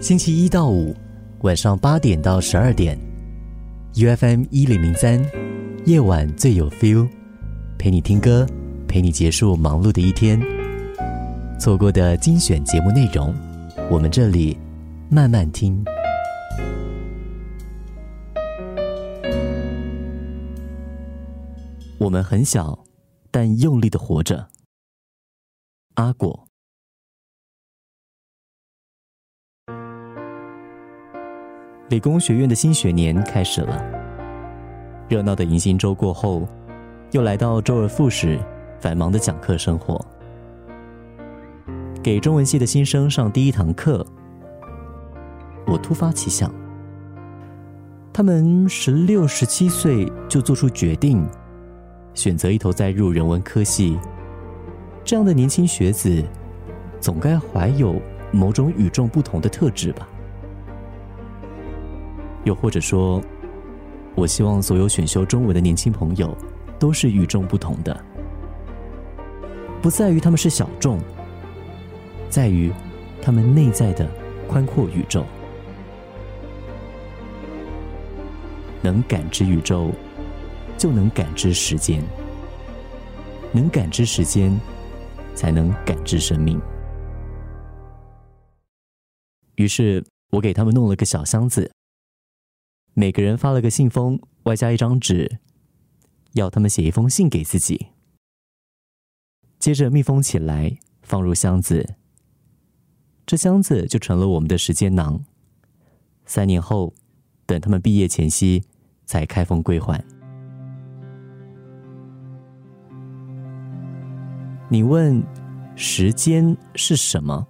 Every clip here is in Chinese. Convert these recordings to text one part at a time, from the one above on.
星期一到五晚上八点到十二点，U F M 一零零三，夜晚最有 feel，陪你听歌，陪你结束忙碌的一天。错过的精选节目内容，我们这里慢慢听。我们很小，但用力的活着。阿果。理工学院的新学年开始了，热闹的迎新周过后，又来到周而复始、繁忙的讲课生活。给中文系的新生上第一堂课，我突发奇想：他们十六、十七岁就做出决定，选择一头栽入人文科系，这样的年轻学子，总该怀有某种与众不同的特质吧？又或者说，我希望所有选修中文的年轻朋友都是与众不同的，不在于他们是小众，在于他们内在的宽阔宇宙。能感知宇宙，就能感知时间；能感知时间，才能感知生命。于是我给他们弄了个小箱子。每个人发了个信封，外加一张纸，要他们写一封信给自己。接着密封起来，放入箱子。这箱子就成了我们的时间囊。三年后，等他们毕业前夕，才开封归还。你问，时间是什么？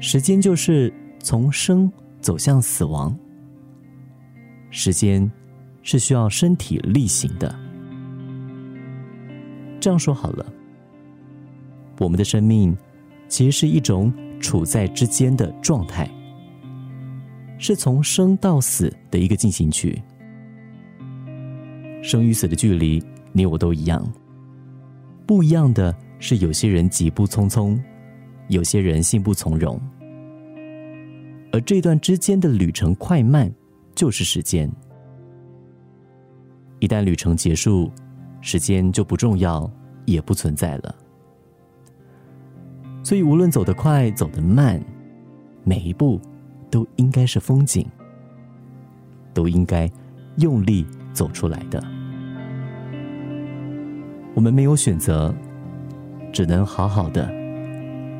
时间就是从生走向死亡。时间是需要身体力行的。这样说好了，我们的生命其实是一种处在之间的状态，是从生到死的一个进行曲。生与死的距离，你我都一样。不一样的是，有些人急步匆匆，有些人信步从容，而这段之间的旅程快慢。就是时间，一旦旅程结束，时间就不重要，也不存在了。所以，无论走得快，走得慢，每一步都应该是风景，都应该用力走出来的。我们没有选择，只能好好的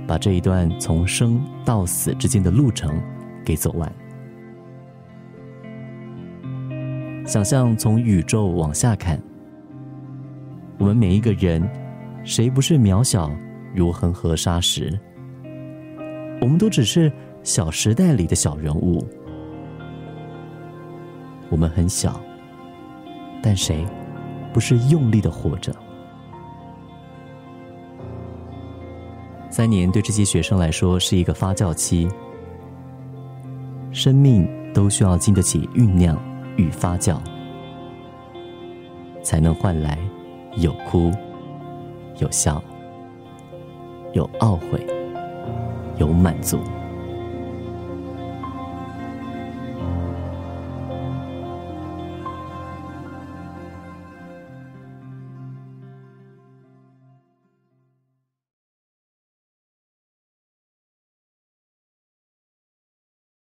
把这一段从生到死之间的路程给走完。想象从宇宙往下看，我们每一个人，谁不是渺小如恒河沙石？我们都只是《小时代》里的小人物。我们很小，但谁不是用力的活着？三年对这些学生来说是一个发酵期，生命都需要经得起酝酿。与发酵，才能换来有哭、有笑、有懊悔、有满足。